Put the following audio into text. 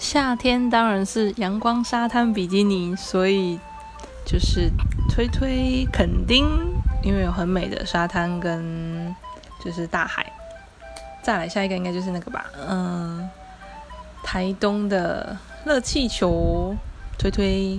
夏天当然是阳光沙滩比基尼所以就是推推垦丁因为有很美的沙滩跟就是大海。再来下一个应该就是那个吧嗯台东的热气球推推